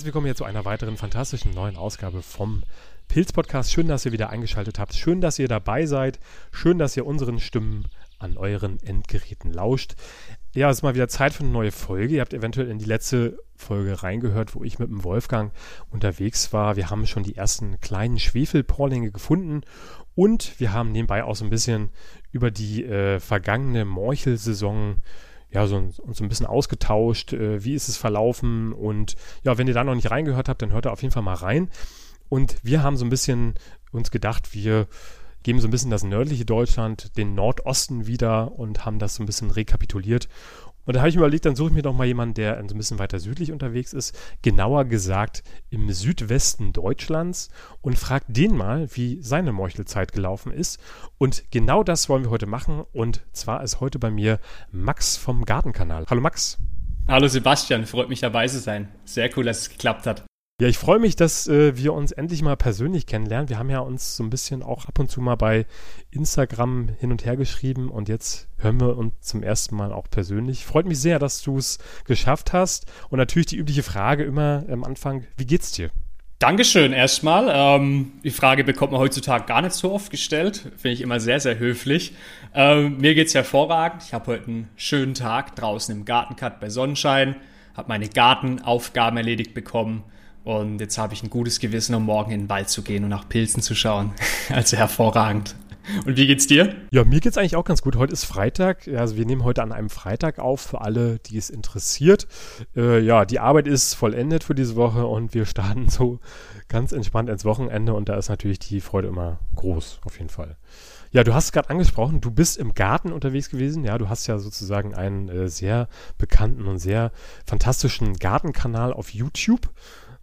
Herzlich willkommen hier zu einer weiteren fantastischen neuen Ausgabe vom Pilz-Podcast. Schön, dass ihr wieder eingeschaltet habt. Schön, dass ihr dabei seid. Schön, dass ihr unseren Stimmen an euren Endgeräten lauscht. Ja, es ist mal wieder Zeit für eine neue Folge. Ihr habt eventuell in die letzte Folge reingehört, wo ich mit dem Wolfgang unterwegs war. Wir haben schon die ersten kleinen Schwefelporlinge gefunden und wir haben nebenbei auch so ein bisschen über die äh, vergangene Morchelsaison ja, so, uns so ein bisschen ausgetauscht, äh, wie ist es verlaufen und ja, wenn ihr da noch nicht reingehört habt, dann hört da auf jeden Fall mal rein. Und wir haben so ein bisschen uns gedacht, wir geben so ein bisschen das nördliche Deutschland, den Nordosten wieder und haben das so ein bisschen rekapituliert. Und da habe ich mir überlegt, dann suche ich mir doch mal jemanden, der ein bisschen weiter südlich unterwegs ist, genauer gesagt im Südwesten Deutschlands und frage den mal, wie seine Meuchelzeit gelaufen ist. Und genau das wollen wir heute machen. Und zwar ist heute bei mir Max vom Gartenkanal. Hallo Max. Hallo Sebastian, freut mich dabei zu sein. Sehr cool, dass es geklappt hat. Ja, ich freue mich, dass äh, wir uns endlich mal persönlich kennenlernen. Wir haben ja uns so ein bisschen auch ab und zu mal bei Instagram hin und her geschrieben und jetzt hören wir uns zum ersten Mal auch persönlich. Freut mich sehr, dass du es geschafft hast. Und natürlich die übliche Frage immer am Anfang, wie geht's dir? Dankeschön erstmal. Ähm, die Frage bekommt man heutzutage gar nicht so oft gestellt. Finde ich immer sehr, sehr höflich. Ähm, mir geht's hervorragend. Ich habe heute einen schönen Tag draußen im Gartencut bei Sonnenschein. Habe meine Gartenaufgaben erledigt bekommen und jetzt habe ich ein gutes Gewissen, um morgen in den Wald zu gehen und nach Pilzen zu schauen. also hervorragend. Und wie geht's dir? Ja, mir geht's eigentlich auch ganz gut. Heute ist Freitag. Also wir nehmen heute an einem Freitag auf für alle, die es interessiert. Äh, ja, die Arbeit ist vollendet für diese Woche und wir starten so ganz entspannt ins Wochenende und da ist natürlich die Freude immer groß, auf jeden Fall. Ja, du hast es gerade angesprochen, du bist im Garten unterwegs gewesen. Ja, du hast ja sozusagen einen äh, sehr bekannten und sehr fantastischen Gartenkanal auf YouTube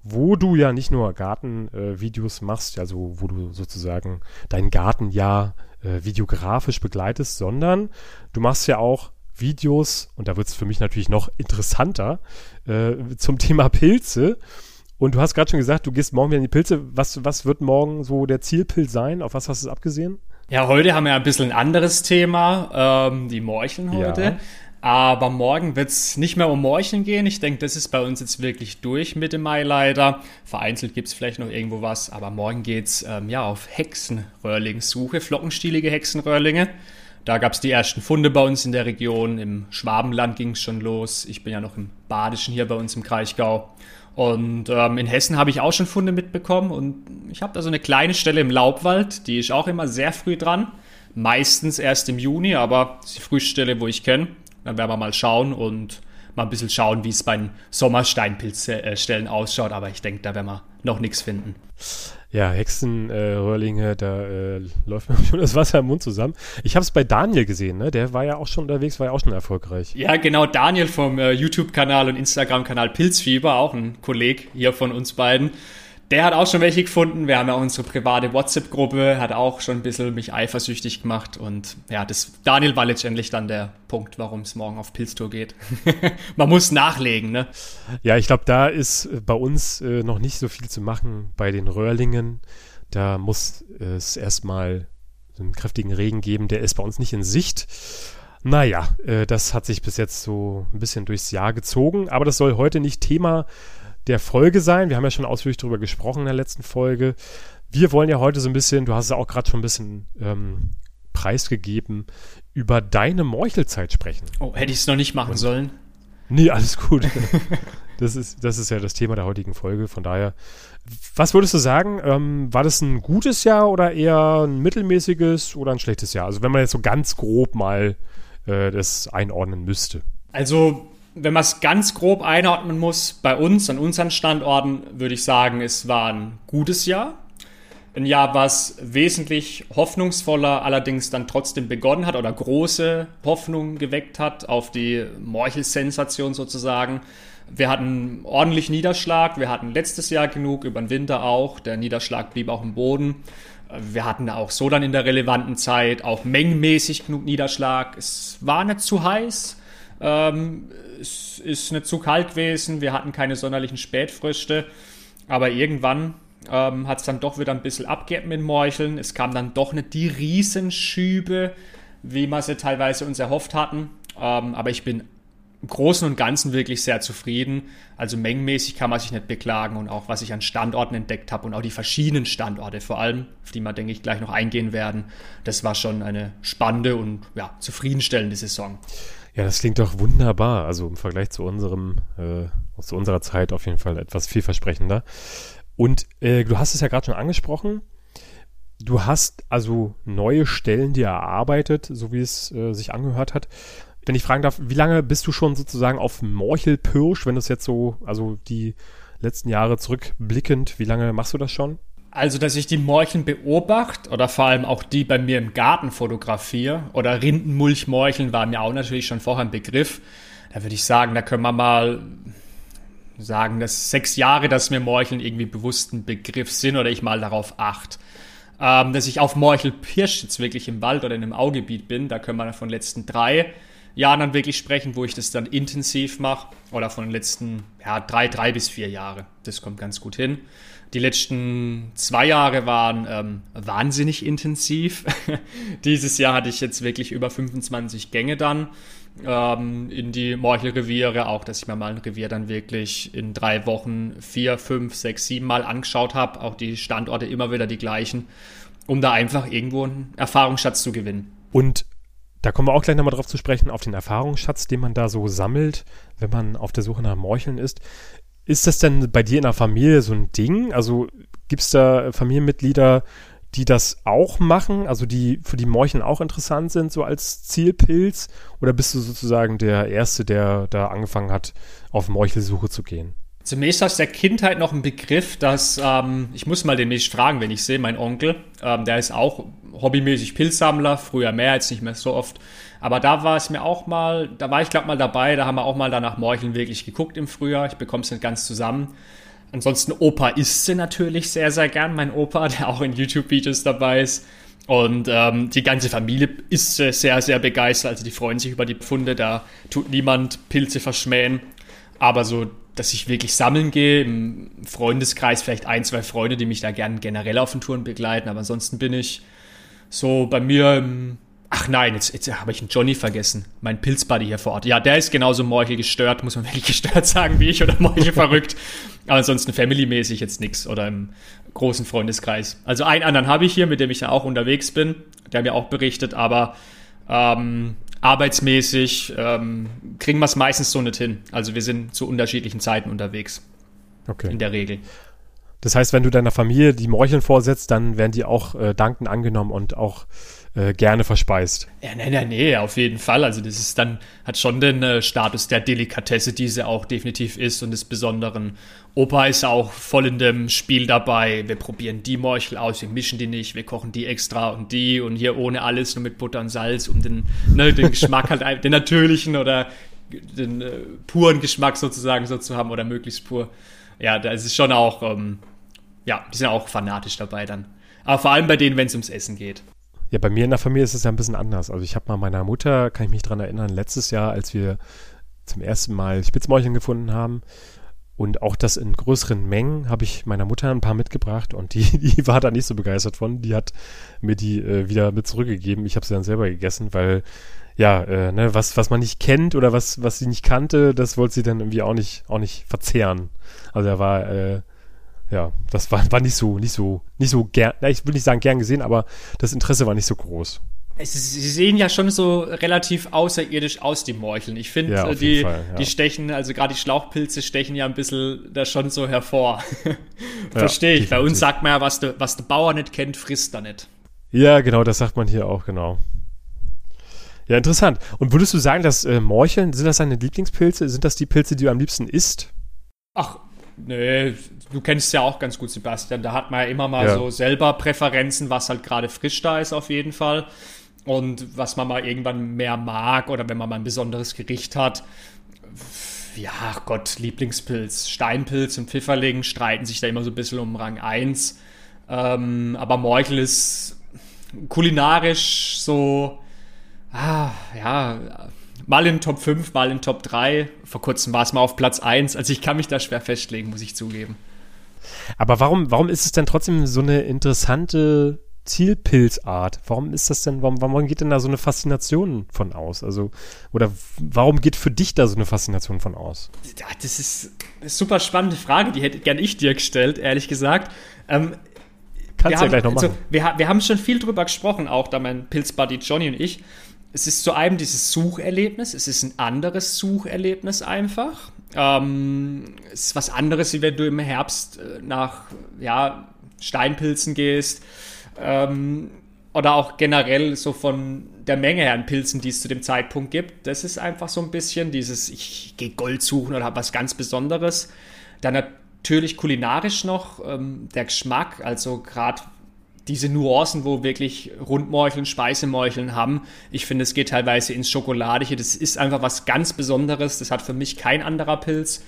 wo du ja nicht nur Gartenvideos äh, machst, also wo du sozusagen dein Gartenjahr äh, videografisch begleitest, sondern du machst ja auch Videos, und da wird es für mich natürlich noch interessanter, äh, zum Thema Pilze. Und du hast gerade schon gesagt, du gehst morgen wieder in die Pilze. Was, was wird morgen so der Zielpilz sein? Auf was hast du es abgesehen? Ja, heute haben wir ein bisschen ein anderes Thema, ähm, die Morcheln heute. Ja. Aber morgen wird es nicht mehr um Morcheln gehen. Ich denke, das ist bei uns jetzt wirklich durch Mitte Mai leider. Vereinzelt gibt es vielleicht noch irgendwo was, aber morgen geht's ähm, ja auf Hexenröhrlingssuche, flockenstielige Hexenröhrlinge. Da gab es die ersten Funde bei uns in der Region. Im Schwabenland ging es schon los. Ich bin ja noch im Badischen hier bei uns im Kraichgau. Und ähm, in Hessen habe ich auch schon Funde mitbekommen. Und ich habe da so eine kleine Stelle im Laubwald, die ist auch immer sehr früh dran. Meistens erst im Juni, aber die Frühstelle, wo ich kenne. Dann werden wir mal schauen und mal ein bisschen schauen, wie es bei den Sommersteinpilzstellen ausschaut. Aber ich denke, da werden wir noch nichts finden. Ja, Hexenröhrlinge, äh, da äh, läuft mir schon das Wasser im Mund zusammen. Ich habe es bei Daniel gesehen, ne? Der war ja auch schon unterwegs, war ja auch schon erfolgreich. Ja, genau, Daniel vom äh, YouTube-Kanal und Instagram-Kanal Pilzfieber, auch ein Kollege hier von uns beiden. Der hat auch schon welche gefunden. Wir haben ja unsere private WhatsApp-Gruppe, hat auch schon ein bisschen mich eifersüchtig gemacht. Und ja, das Daniel war letztendlich dann der Punkt, warum es morgen auf Pilztour geht. Man muss nachlegen, ne? Ja, ich glaube, da ist bei uns äh, noch nicht so viel zu machen bei den Röhrlingen. Da muss es erstmal einen kräftigen Regen geben. Der ist bei uns nicht in Sicht. Naja, äh, das hat sich bis jetzt so ein bisschen durchs Jahr gezogen. Aber das soll heute nicht Thema der Folge sein. Wir haben ja schon ausführlich darüber gesprochen in der letzten Folge. Wir wollen ja heute so ein bisschen, du hast es auch gerade schon ein bisschen ähm, preisgegeben, über deine Meuchelzeit sprechen. Oh, hätte ich es noch nicht machen Und, sollen? Nee, alles gut. das, ist, das ist ja das Thema der heutigen Folge. Von daher, was würdest du sagen? Ähm, war das ein gutes Jahr oder eher ein mittelmäßiges oder ein schlechtes Jahr? Also wenn man jetzt so ganz grob mal äh, das einordnen müsste. Also wenn man es ganz grob einordnen muss, bei uns, an unseren Standorten, würde ich sagen, es war ein gutes Jahr. Ein Jahr, was wesentlich hoffnungsvoller allerdings dann trotzdem begonnen hat oder große Hoffnung geweckt hat auf die Morchelsensation sozusagen. Wir hatten ordentlich Niederschlag. Wir hatten letztes Jahr genug, über den Winter auch. Der Niederschlag blieb auch im Boden. Wir hatten auch so dann in der relevanten Zeit auch mengenmäßig genug Niederschlag. Es war nicht zu heiß. Ähm, es ist nicht zu kalt gewesen, wir hatten keine sonderlichen Spätfrüchte, aber irgendwann ähm, hat es dann doch wieder ein bisschen abgeebbt mit Morcheln. Es kam dann doch nicht die Riesenschübe, wie wir sie teilweise uns erhofft hatten. Ähm, aber ich bin im Großen und Ganzen wirklich sehr zufrieden. Also mengenmäßig kann man sich nicht beklagen und auch was ich an Standorten entdeckt habe und auch die verschiedenen Standorte vor allem, auf die wir, denke ich, gleich noch eingehen werden, das war schon eine spannende und ja, zufriedenstellende Saison. Ja, das klingt doch wunderbar. Also im Vergleich zu unserem, äh, zu unserer Zeit auf jeden Fall etwas vielversprechender. Und äh, du hast es ja gerade schon angesprochen. Du hast also neue Stellen dir erarbeitet, so wie es äh, sich angehört hat wenn ich fragen darf, wie lange bist du schon sozusagen auf Morchelpirsch, wenn das jetzt so, also die letzten Jahre zurückblickend, wie lange machst du das schon? Also, dass ich die Morcheln beobachte oder vor allem auch die bei mir im Garten fotografiere oder Rindenmulchmorcheln war mir auch natürlich schon vorher ein Begriff. Da würde ich sagen, da können wir mal sagen, dass sechs Jahre, dass mir Morcheln irgendwie bewusst ein Begriff sind oder ich mal darauf achte. Ähm, dass ich auf Morchelpirsch jetzt wirklich im Wald oder in einem Augebiet bin, da können wir von den letzten drei Jahren dann wirklich sprechen, wo ich das dann intensiv mache. Oder von den letzten ja, drei, drei bis vier Jahre. Das kommt ganz gut hin. Die letzten zwei Jahre waren ähm, wahnsinnig intensiv. Dieses Jahr hatte ich jetzt wirklich über 25 Gänge dann ähm, in die Morchelreviere. Auch, dass ich mir mal ein Revier dann wirklich in drei Wochen vier, fünf, sechs, sieben Mal angeschaut habe. Auch die Standorte immer wieder die gleichen, um da einfach irgendwo einen Erfahrungsschatz zu gewinnen. Und da kommen wir auch gleich nochmal drauf zu sprechen, auf den Erfahrungsschatz, den man da so sammelt, wenn man auf der Suche nach Morcheln ist. Ist das denn bei dir in der Familie so ein Ding? Also gibt es da Familienmitglieder, die das auch machen, also die für die Morcheln auch interessant sind, so als Zielpilz? Oder bist du sozusagen der Erste, der da angefangen hat, auf Morchelsuche zu gehen? Zunächst aus der Kindheit noch ein Begriff, dass ähm, ich muss mal den demnächst fragen, wenn ich sehe, mein Onkel, ähm, der ist auch hobbymäßig Pilzsammler, früher mehr, jetzt nicht mehr so oft. Aber da war es mir auch mal, da war ich glaube mal dabei, da haben wir auch mal danach Morcheln wirklich geguckt im Frühjahr. Ich bekomme es nicht ganz zusammen. Ansonsten Opa isst sie natürlich sehr, sehr gern, mein Opa, der auch in YouTube-Videos dabei ist. Und ähm, die ganze Familie ist sehr, sehr begeistert. Also die freuen sich über die Pfunde, da tut niemand Pilze verschmähen. Aber so dass ich wirklich sammeln gehe. Im Freundeskreis vielleicht ein, zwei Freunde, die mich da gerne generell auf den Touren begleiten. Aber ansonsten bin ich so bei mir im Ach nein, jetzt, jetzt habe ich einen Johnny vergessen. Mein Pilzbuddy hier vor Ort. Ja, der ist genauso Morchel gestört, muss man wirklich gestört sagen, wie ich oder Morchel verrückt. Aber ansonsten familymäßig jetzt nichts oder im großen Freundeskreis. Also einen anderen habe ich hier, mit dem ich ja auch unterwegs bin, der mir auch berichtet, aber ähm, arbeitsmäßig ähm, kriegen wir es meistens so nicht hin. Also wir sind zu unterschiedlichen Zeiten unterwegs. Okay. In der Regel. Das heißt, wenn du deiner Familie die Morcheln vorsetzt, dann werden die auch äh, dankend angenommen und auch äh, gerne verspeist. Ja, nee, nee, nee, auf jeden Fall. Also das ist dann, hat schon den äh, Status der Delikatesse, die sie auch definitiv ist und des Besonderen. Opa ist auch voll in dem Spiel dabei. Wir probieren die Morchel aus, wir mischen die nicht, wir kochen die extra und die und hier ohne alles, nur mit Butter und Salz, um den, ne, den Geschmack halt, den natürlichen oder den äh, puren Geschmack sozusagen so zu haben oder möglichst pur. Ja, da ist schon auch, ähm, ja, die sind auch fanatisch dabei dann. Aber vor allem bei denen, wenn es ums Essen geht. Ja, bei mir in der Familie ist es ja ein bisschen anders. Also ich habe mal meiner Mutter, kann ich mich dran erinnern, letztes Jahr, als wir zum ersten Mal Spitzmäulchen gefunden haben und auch das in größeren Mengen, habe ich meiner Mutter ein paar mitgebracht und die, die war da nicht so begeistert von. Die hat mir die äh, wieder mit zurückgegeben. Ich habe sie dann selber gegessen, weil ja, äh, ne, was, was man nicht kennt oder was, was sie nicht kannte, das wollte sie dann irgendwie auch nicht, auch nicht verzehren. Also er war äh, ja, das war, war nicht so, nicht so, nicht so gern, ich will nicht sagen gern gesehen, aber das Interesse war nicht so groß. Sie sehen ja schon so relativ außerirdisch aus, die Morcheln. Ich finde, ja, äh, die, Fall, ja. die stechen, also gerade die Schlauchpilze stechen ja ein bisschen da schon so hervor. Verstehe ich. Bei uns sagt man ja, was der was de Bauer nicht kennt, frisst er nicht. Ja, genau, das sagt man hier auch, genau. Ja, interessant. Und würdest du sagen, dass äh, Morcheln, sind das deine Lieblingspilze? Sind das die Pilze, die du am liebsten isst? Ach, Nee, du kennst es ja auch ganz gut, Sebastian. Da hat man ja immer mal ja. so selber Präferenzen, was halt gerade frisch da ist, auf jeden Fall. Und was man mal irgendwann mehr mag oder wenn man mal ein besonderes Gericht hat. Ja, Gott, Lieblingspilz. Steinpilz und Pfifferling streiten sich da immer so ein bisschen um Rang 1. Ähm, aber Morchel ist kulinarisch so, ah, ja, mal in Top 5, mal in Top 3. Vor kurzem war es mal auf Platz 1. Also ich kann mich da schwer festlegen, muss ich zugeben. Aber warum, warum ist es denn trotzdem so eine interessante Zielpilzart. Warum ist das denn, warum, warum geht denn da so eine Faszination von aus? Also, oder warum geht für dich da so eine Faszination von aus? Ja, das ist eine super spannende Frage, die hätte gern ich dir gestellt, ehrlich gesagt. Ähm, Kannst du ja gleich noch machen. Also, wir, wir haben schon viel drüber gesprochen, auch da mein Pilzbuddy Johnny und ich. Es ist zu einem dieses Sucherlebnis, es ist ein anderes Sucherlebnis einfach. Ähm, es ist was anderes, wie wenn du im Herbst äh, nach ja, Steinpilzen gehst. Ähm, oder auch generell so von der Menge an Pilzen, die es zu dem Zeitpunkt gibt. Das ist einfach so ein bisschen dieses, ich gehe Gold suchen oder habe was ganz Besonderes. Dann natürlich kulinarisch noch ähm, der Geschmack, also gerade diese Nuancen, wo wirklich Rundmorcheln, Speisemorcheln haben. Ich finde, es geht teilweise ins Schokoladige. Das ist einfach was ganz Besonderes. Das hat für mich kein anderer Pilz.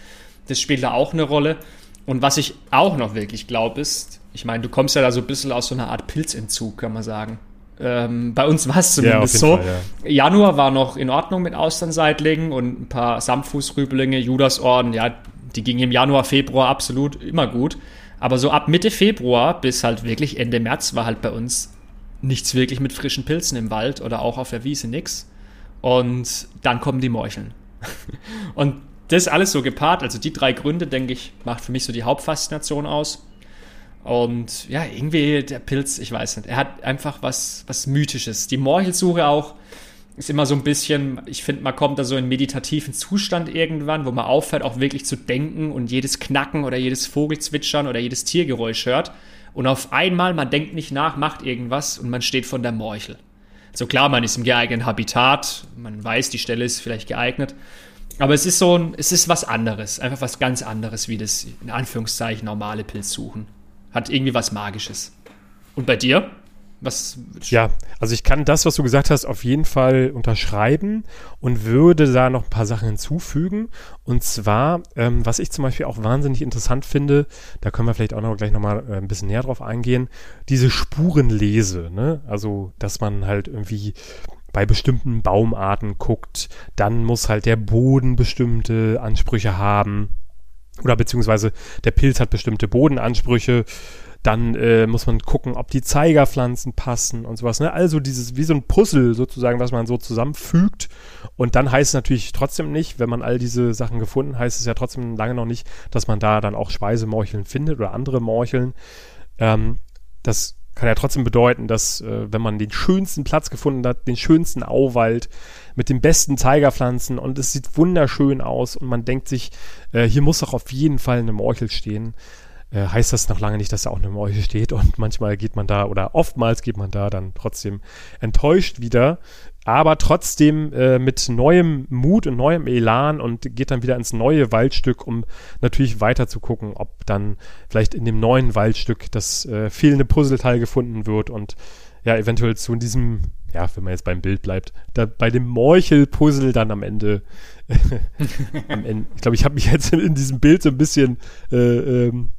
Das spielt da auch eine Rolle. Und was ich auch noch wirklich glaube, ist, ich meine, du kommst ja da so ein bisschen aus so einer Art Pilzentzug, kann man sagen. Ähm, bei uns war es zumindest ja, so. Fall, ja. Januar war noch in Ordnung mit Austernseitling und ein paar Samtfußrüblinge, Judasorden, ja, die gingen im Januar, Februar absolut immer gut. Aber so ab Mitte Februar bis halt wirklich Ende März war halt bei uns nichts wirklich mit frischen Pilzen im Wald oder auch auf der Wiese nix. Und dann kommen die Morcheln. und das alles so gepaart, also die drei Gründe, denke ich, macht für mich so die Hauptfaszination aus. Und ja, irgendwie der Pilz, ich weiß nicht, er hat einfach was, was Mythisches. Die Morchelsuche auch ist immer so ein bisschen, ich finde, man kommt da so in meditativen Zustand irgendwann, wo man aufhört, auch wirklich zu denken und jedes Knacken oder jedes Vogelzwitschern oder jedes Tiergeräusch hört. Und auf einmal, man denkt nicht nach, macht irgendwas und man steht von der Morchel. So klar, man ist im geeigneten Habitat, man weiß, die Stelle ist vielleicht geeignet. Aber es ist so ein, es ist was anderes, einfach was ganz anderes, wie das in Anführungszeichen normale Pilzsuchen. Hat irgendwie was Magisches. Und bei dir? Was? Ja, also ich kann das, was du gesagt hast, auf jeden Fall unterschreiben und würde da noch ein paar Sachen hinzufügen. Und zwar, ähm, was ich zum Beispiel auch wahnsinnig interessant finde, da können wir vielleicht auch noch gleich nochmal äh, ein bisschen näher drauf eingehen, diese Spurenlese, ne? Also, dass man halt irgendwie bei bestimmten Baumarten guckt, dann muss halt der Boden bestimmte Ansprüche haben. Oder beziehungsweise der Pilz hat bestimmte Bodenansprüche dann äh, muss man gucken, ob die Zeigerpflanzen passen und sowas. Ne? Also dieses, wie so ein Puzzle sozusagen, was man so zusammenfügt. Und dann heißt es natürlich trotzdem nicht, wenn man all diese Sachen gefunden, heißt es ja trotzdem lange noch nicht, dass man da dann auch Speisemorcheln findet oder andere Morcheln. Ähm, das kann ja trotzdem bedeuten, dass äh, wenn man den schönsten Platz gefunden hat, den schönsten Auwald mit den besten Zeigerpflanzen und es sieht wunderschön aus und man denkt sich, äh, hier muss doch auf jeden Fall eine Morchel stehen, äh, heißt das noch lange nicht, dass da auch eine Morche steht und manchmal geht man da oder oftmals geht man da dann trotzdem enttäuscht wieder, aber trotzdem äh, mit neuem Mut und neuem Elan und geht dann wieder ins neue Waldstück, um natürlich weiter zu gucken, ob dann vielleicht in dem neuen Waldstück das äh, fehlende Puzzleteil gefunden wird und ja, eventuell zu diesem, ja, wenn man jetzt beim Bild bleibt, da bei dem Morchel-Puzzle dann am Ende, am Ende, ich glaube, ich habe mich jetzt in, in, diesem Bild so ein bisschen äh, ähm,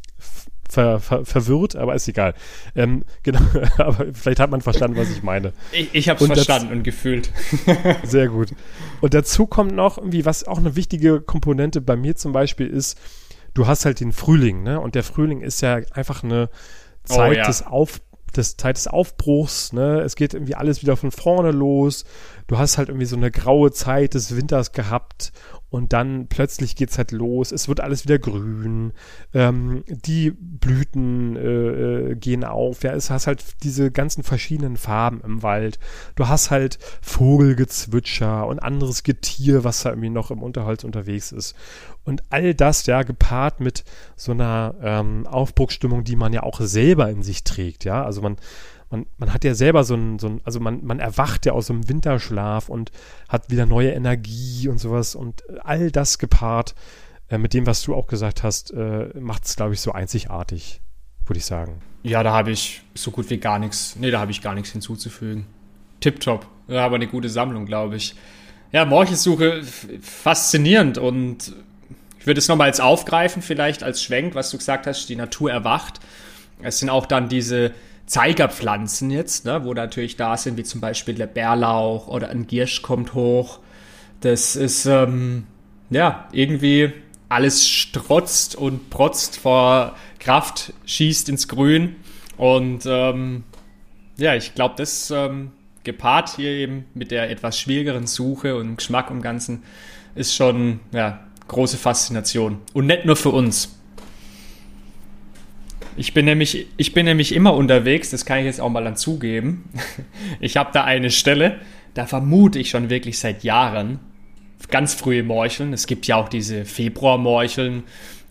ver, ver, verwirrt, aber ist egal. Ähm, genau, aber vielleicht hat man verstanden, was ich meine. Ich, ich habe es verstanden und gefühlt. sehr gut. Und dazu kommt noch irgendwie, was auch eine wichtige Komponente bei mir zum Beispiel ist, du hast halt den Frühling, ne? Und der Frühling ist ja einfach eine Zeit oh, ja. des Auf des Zeit des Aufbruchs, ne? Es geht irgendwie alles wieder von vorne los. Du hast halt irgendwie so eine graue Zeit des Winters gehabt und dann plötzlich geht's halt los. Es wird alles wieder grün. Ähm, die Blüten äh, äh, gehen auf. Ja, es hast halt diese ganzen verschiedenen Farben im Wald. Du hast halt Vogelgezwitscher und anderes Getier, was da irgendwie noch im Unterholz unterwegs ist. Und all das, ja, gepaart mit so einer ähm, Aufbruchsstimmung, die man ja auch selber in sich trägt, ja. Also man man, man hat ja selber so ein, so ein, also man, man erwacht ja aus so einem Winterschlaf und hat wieder neue Energie und sowas und all das gepaart äh, mit dem, was du auch gesagt hast, äh, macht es, glaube ich, so einzigartig, würde ich sagen. Ja, da habe ich so gut wie gar nichts, nee, da habe ich gar nichts hinzuzufügen. Tipptopp, ja, aber eine gute Sammlung, glaube ich. Ja, Morchelsuche faszinierend und ich würde es nochmal jetzt aufgreifen, vielleicht als Schwenk, was du gesagt hast, die Natur erwacht. Es sind auch dann diese Zeigerpflanzen jetzt, ne, wo natürlich da sind, wie zum Beispiel der Bärlauch oder ein Giersch kommt hoch. Das ist, ähm, ja, irgendwie alles strotzt und protzt vor Kraft, schießt ins Grün und ähm, Ja, ich glaube, das ähm, gepaart hier eben mit der etwas schwierigeren Suche und Geschmack im Ganzen ist schon ja, große Faszination. Und nicht nur für uns. Ich bin, nämlich, ich bin nämlich immer unterwegs, das kann ich jetzt auch mal dann zugeben. Ich habe da eine Stelle, da vermute ich schon wirklich seit Jahren ganz frühe Morcheln. Es gibt ja auch diese Februarmorcheln,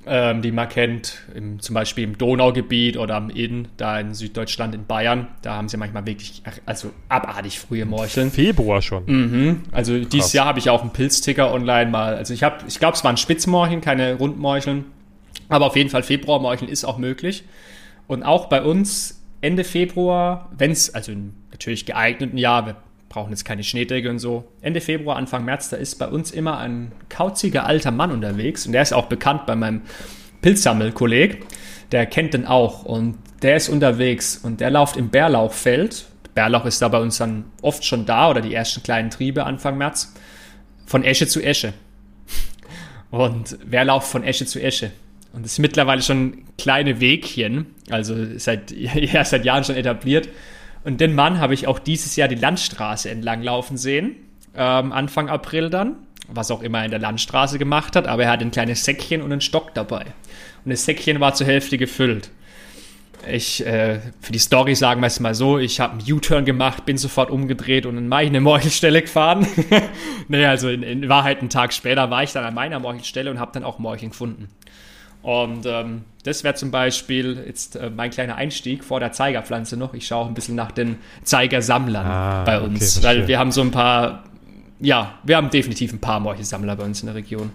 ähm, die man kennt, im, zum Beispiel im Donaugebiet oder am Inn, da in Süddeutschland, in Bayern. Da haben sie manchmal wirklich, also abartig frühe Morcheln. Februar schon. Mhm. Also Krass. dieses Jahr habe ich auch einen Pilzticker online mal. Also ich habe, ich glaube, es waren Spitzmorcheln, keine Rundmorcheln. Aber auf jeden Fall Februarmorcheln ist auch möglich. Und auch bei uns Ende Februar, wenn es, also natürlich geeigneten Jahr, wir brauchen jetzt keine Schneedecke und so. Ende Februar, Anfang März, da ist bei uns immer ein kauziger alter Mann unterwegs und der ist auch bekannt bei meinem Pilzsammelkolleg. Der kennt den auch und der ist unterwegs und der läuft im Bärlauchfeld. Bärlauch ist da bei uns dann oft schon da oder die ersten kleinen Triebe Anfang März. Von Esche zu Esche. Und wer lauft von Esche zu Esche? Und das ist mittlerweile schon kleine Wegchen, also seit, ja, seit Jahren schon etabliert. Und den Mann habe ich auch dieses Jahr die Landstraße entlang laufen sehen, ähm, Anfang April dann, was auch immer er in der Landstraße gemacht hat, aber er hat ein kleines Säckchen und einen Stock dabei. Und das Säckchen war zur Hälfte gefüllt. Ich, äh, für die Story sagen wir es mal so, ich habe einen U-Turn gemacht, bin sofort umgedreht und in meine Morchelstelle gefahren. nee, also in, in, Wahrheit einen Tag später war ich dann an meiner Morchelstelle und habe dann auch Morcheln gefunden. Und ähm, das wäre zum Beispiel jetzt äh, mein kleiner Einstieg vor der Zeigerpflanze noch. Ich schaue auch ein bisschen nach den Zeigersammlern ah, bei uns, okay, weil wir haben so ein paar, ja, wir haben definitiv ein paar Morchelsammler bei uns in der Region.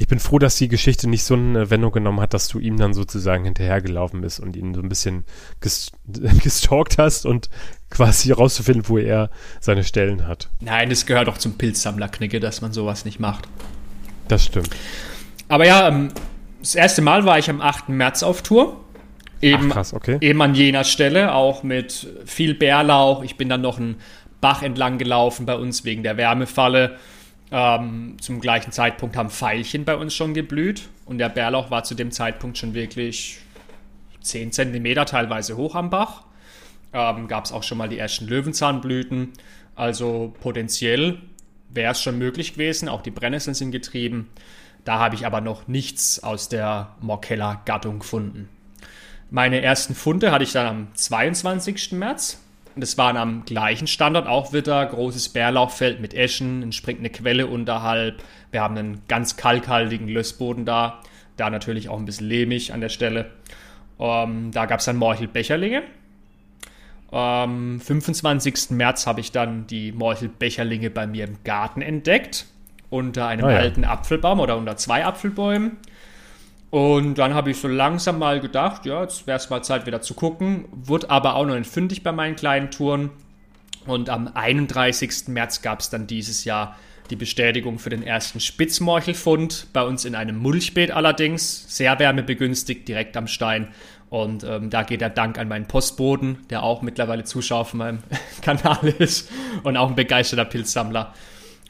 Ich bin froh, dass die Geschichte nicht so eine Wendung genommen hat, dass du ihm dann sozusagen hinterhergelaufen bist und ihn so ein bisschen gest gestalkt hast und quasi herauszufinden, wo er seine Stellen hat. Nein, es gehört auch zum Pilzsammlerknicke, dass man sowas nicht macht. Das stimmt. Aber ja, ähm, das erste Mal war ich am 8. März auf Tour. Eben, Ach, krass, okay. eben an jener Stelle, auch mit viel Bärlauch. Ich bin dann noch einen Bach entlang gelaufen bei uns wegen der Wärmefalle. Ähm, zum gleichen Zeitpunkt haben Veilchen bei uns schon geblüht und der Bärlauch war zu dem Zeitpunkt schon wirklich 10 cm teilweise hoch am Bach. Ähm, Gab es auch schon mal die ersten Löwenzahnblüten. Also potenziell wäre es schon möglich gewesen. Auch die Brennnesseln sind getrieben. Da habe ich aber noch nichts aus der Morkella-Gattung gefunden. Meine ersten Funde hatte ich dann am 22. März. Und das waren am gleichen Standort auch wieder großes Bärlauchfeld mit Eschen, eine Quelle unterhalb. Wir haben einen ganz kalkhaltigen Lössboden da. Da natürlich auch ein bisschen lehmig an der Stelle. Ähm, da gab es dann Morchelbecherlinge. Am 25. März habe ich dann die Morchelbecherlinge bei mir im Garten entdeckt unter einem ah, ja. alten Apfelbaum oder unter zwei Apfelbäumen. Und dann habe ich so langsam mal gedacht, ja, jetzt wäre es mal Zeit wieder zu gucken. Wurde aber auch noch nicht fündig bei meinen kleinen Touren. Und am 31. März gab es dann dieses Jahr die Bestätigung für den ersten Spitzmorchelfund. Bei uns in einem Mulchbeet allerdings. Sehr wärmebegünstigt, direkt am Stein. Und ähm, da geht der Dank an meinen Postboden, der auch mittlerweile Zuschauer von meinem Kanal ist und auch ein begeisterter Pilzsammler.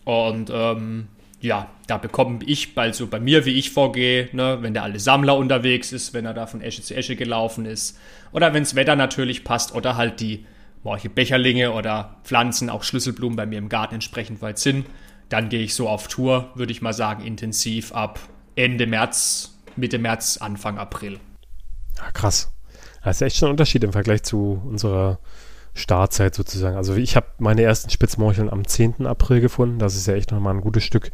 Und ähm, ja, da bekomme ich bald so bei mir, wie ich vorgehe, ne, wenn der alte Sammler unterwegs ist, wenn er da von Esche zu Esche gelaufen ist. Oder wenn das Wetter natürlich passt oder halt die morche Becherlinge oder Pflanzen, auch Schlüsselblumen bei mir im Garten entsprechend weit sind. Dann gehe ich so auf Tour, würde ich mal sagen, intensiv ab Ende März, Mitte März, Anfang April. Ja, krass. Das ist echt schon ein Unterschied im Vergleich zu unserer Startzeit sozusagen. Also ich habe meine ersten Spitzmorcheln am 10. April gefunden. Das ist ja echt nochmal ein gutes Stück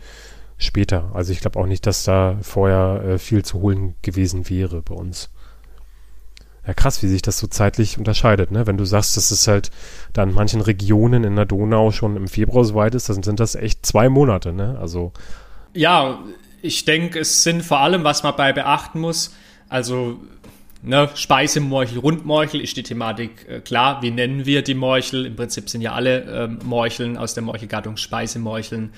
später. Also ich glaube auch nicht, dass da vorher äh, viel zu holen gewesen wäre bei uns. Ja, krass, wie sich das so zeitlich unterscheidet, ne? Wenn du sagst, dass es halt da in manchen Regionen in der Donau schon im Februar so weit ist, dann sind das echt zwei Monate, ne? Also. Ja, ich denke, es sind vor allem, was man bei beachten muss, also Ne, Speisemorchel, Rundmorchel ist die Thematik äh, klar. Wie nennen wir die Morchel? Im Prinzip sind ja alle ähm, Morcheln aus der Morchelgattung Speisemorcheln.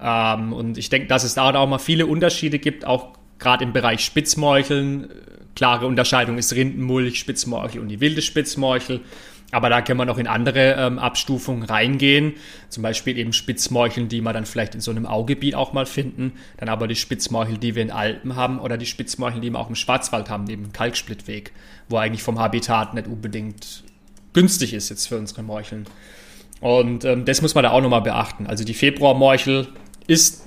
Ähm, und ich denke, dass es da auch mal viele Unterschiede gibt, auch gerade im Bereich Spitzmorcheln. Klare Unterscheidung ist Rindenmulch, Spitzmorchel und die wilde Spitzmorchel. Aber da können wir noch in andere ähm, Abstufungen reingehen. Zum Beispiel eben Spitzmorcheln, die man dann vielleicht in so einem Augebiet auch mal finden. Dann aber die Spitzmorchel, die wir in Alpen haben oder die Spitzmorchel, die wir auch im Schwarzwald haben, neben dem Kalksplittweg, wo eigentlich vom Habitat nicht unbedingt günstig ist jetzt für unsere Morcheln. Und ähm, das muss man da auch nochmal beachten. Also die Februarmorchel ist,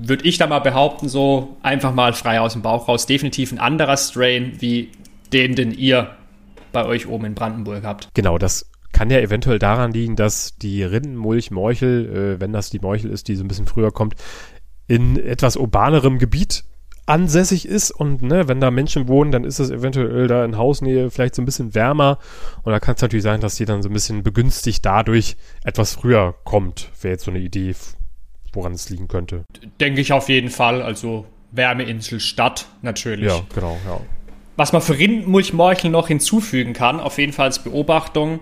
würde ich da mal behaupten, so einfach mal frei aus dem Bauch raus, definitiv ein anderer Strain wie den, den ihr bei euch oben in Brandenburg habt. Genau, das kann ja eventuell daran liegen, dass die Rindenmulch-Morchel, äh, wenn das die Morchel ist, die so ein bisschen früher kommt, in etwas urbanerem Gebiet ansässig ist und ne, wenn da Menschen wohnen, dann ist es eventuell da in Hausnähe vielleicht so ein bisschen wärmer und da kann es natürlich sein, dass die dann so ein bisschen begünstigt dadurch etwas früher kommt. Wäre jetzt so eine Idee, woran es liegen könnte. Denke ich auf jeden Fall, also Wärmeinsel Stadt natürlich. Ja, genau, ja. Was man für Rindenmulchmorcheln noch hinzufügen kann, auf jeden Fall als Beobachtung,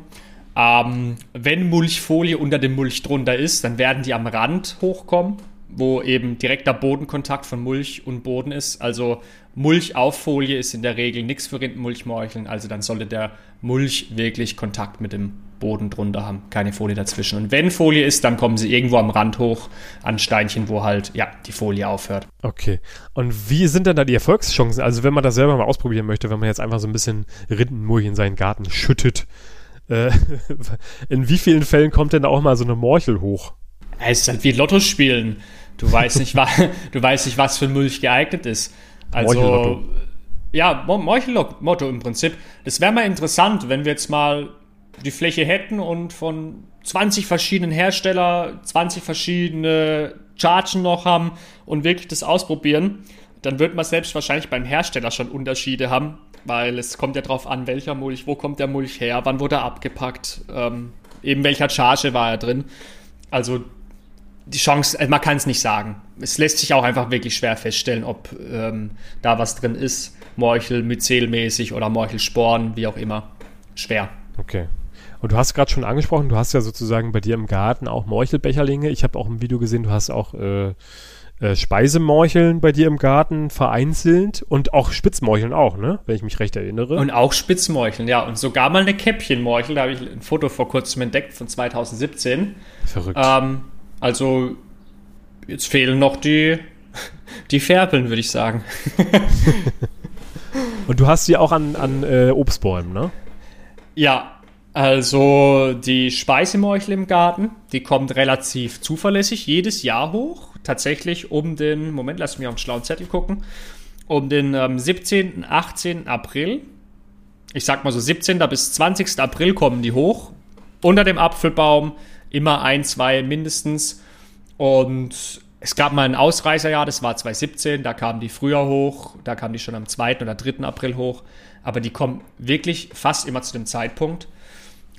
ähm, wenn Mulchfolie unter dem Mulch drunter ist, dann werden die am Rand hochkommen wo eben direkter Bodenkontakt von Mulch und Boden ist. Also Mulch auf Folie ist in der Regel nichts für Rindenmulchmorcheln, also dann sollte der Mulch wirklich Kontakt mit dem Boden drunter haben, keine Folie dazwischen. Und wenn Folie ist, dann kommen sie irgendwo am Rand hoch an Steinchen, wo halt ja die Folie aufhört. Okay. Und wie sind denn da die Erfolgschancen? Also wenn man das selber mal ausprobieren möchte, wenn man jetzt einfach so ein bisschen Rindenmulch in seinen Garten schüttet, äh, in wie vielen Fällen kommt denn da auch mal so eine Morchel hoch? Es ist halt wie Lotto spielen. Du weißt nicht, du weißt nicht, was für Mulch geeignet ist. Also, ja, Meuchellotto im Prinzip. Das wäre mal interessant, wenn wir jetzt mal die Fläche hätten und von 20 verschiedenen Hersteller 20 verschiedene Chargen noch haben und wirklich das ausprobieren. Dann wird man selbst wahrscheinlich beim Hersteller schon Unterschiede haben, weil es kommt ja darauf an, welcher Mulch, wo kommt der Mulch her, wann wurde er abgepackt, ähm, eben welcher Charge war er drin. Also die Chance, äh, man kann es nicht sagen. Es lässt sich auch einfach wirklich schwer feststellen, ob ähm, da was drin ist. Morchel myzelmäßig oder Morchelsporen, wie auch immer. Schwer. Okay. Und du hast gerade schon angesprochen, du hast ja sozusagen bei dir im Garten auch Morchelbecherlinge. Ich habe auch im Video gesehen, du hast auch äh, äh, Speisemorcheln bei dir im Garten vereinzelt und auch Spitzmorcheln auch, ne? Wenn ich mich recht erinnere. Und auch Spitzmorcheln, ja. Und sogar mal eine Käppchenmorchel, da habe ich ein Foto vor kurzem entdeckt von 2017. Verrückt. Ähm, also jetzt fehlen noch die, die Färbeln, würde ich sagen. Und du hast sie auch an, an äh, Obstbäumen, ne? Ja, also die Speisemorchel im Garten, die kommt relativ zuverlässig jedes Jahr hoch. Tatsächlich um den, Moment, lass mich auf den schlauen Zettel gucken, um den ähm, 17., 18. April. Ich sag mal so 17. bis 20. April kommen die hoch. Unter dem Apfelbaum immer ein, zwei mindestens. Und es gab mal ein Ausreißerjahr, das war 2017, da kamen die früher hoch, da kamen die schon am 2. oder 3. April hoch. Aber die kommen wirklich fast immer zu dem Zeitpunkt.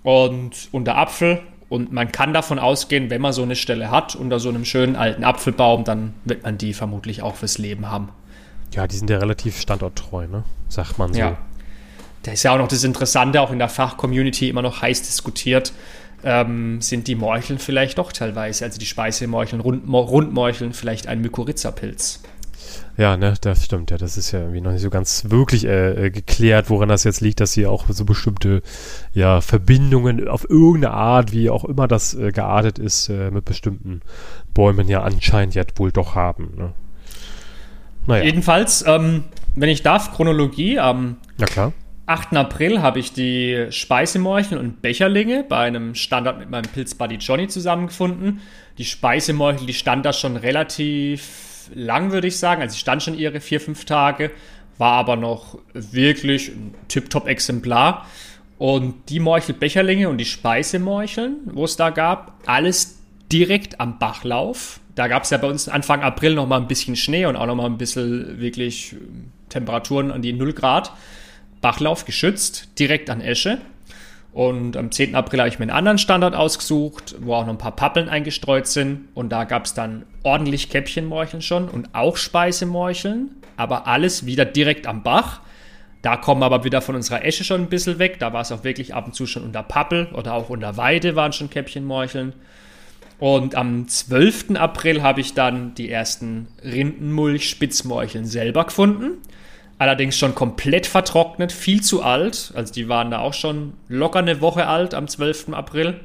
Und unter Apfel, und man kann davon ausgehen, wenn man so eine Stelle hat, unter so einem schönen alten Apfelbaum, dann wird man die vermutlich auch fürs Leben haben. Ja, die sind ja relativ standorttreu, ne? Sagt man so. Ja. Da ist ja auch noch das Interessante, auch in der Fachcommunity immer noch heiß diskutiert ähm, sind die Morcheln vielleicht doch teilweise, also die Speisemorcheln, Rund, Rundmorcheln, vielleicht ein Mykorrhiza-Pilz. Ja, ne, das stimmt. Ja, das ist ja irgendwie noch nicht so ganz wirklich äh, äh, geklärt, woran das jetzt liegt, dass hier auch so bestimmte ja, Verbindungen auf irgendeine Art, wie auch immer das äh, geartet ist, äh, mit bestimmten Bäumen ja anscheinend jetzt wohl doch haben. Ne? Naja. Jedenfalls, ähm, wenn ich darf, Chronologie. Ähm, ja, klar. 8. April habe ich die Speisemorchel und Becherlinge bei einem Standard mit meinem Pilzbuddy Johnny zusammengefunden. Die Speisemorchel, die stand da schon relativ lang, würde ich sagen. Also sie stand schon ihre vier, fünf Tage, war aber noch wirklich ein Tip-Top-Exemplar. Und die Morchelbecherlinge und die Speisemorcheln, wo es da gab, alles direkt am Bachlauf. Da gab es ja bei uns Anfang April noch mal ein bisschen Schnee und auch noch mal ein bisschen wirklich Temperaturen an die 0 Grad. Bachlauf geschützt, direkt an Esche. Und am 10. April habe ich mir einen anderen Standort ausgesucht, wo auch noch ein paar Pappeln eingestreut sind. Und da gab es dann ordentlich Käppchenmorcheln schon und auch Speisemorcheln, aber alles wieder direkt am Bach. Da kommen aber wieder von unserer Esche schon ein bisschen weg. Da war es auch wirklich ab und zu schon unter Pappel oder auch unter Weide waren schon Käppchenmorcheln. Und am 12. April habe ich dann die ersten Rindenmulch-Spitzmorcheln selber gefunden allerdings schon komplett vertrocknet, viel zu alt. Also die waren da auch schon locker eine Woche alt am 12. April.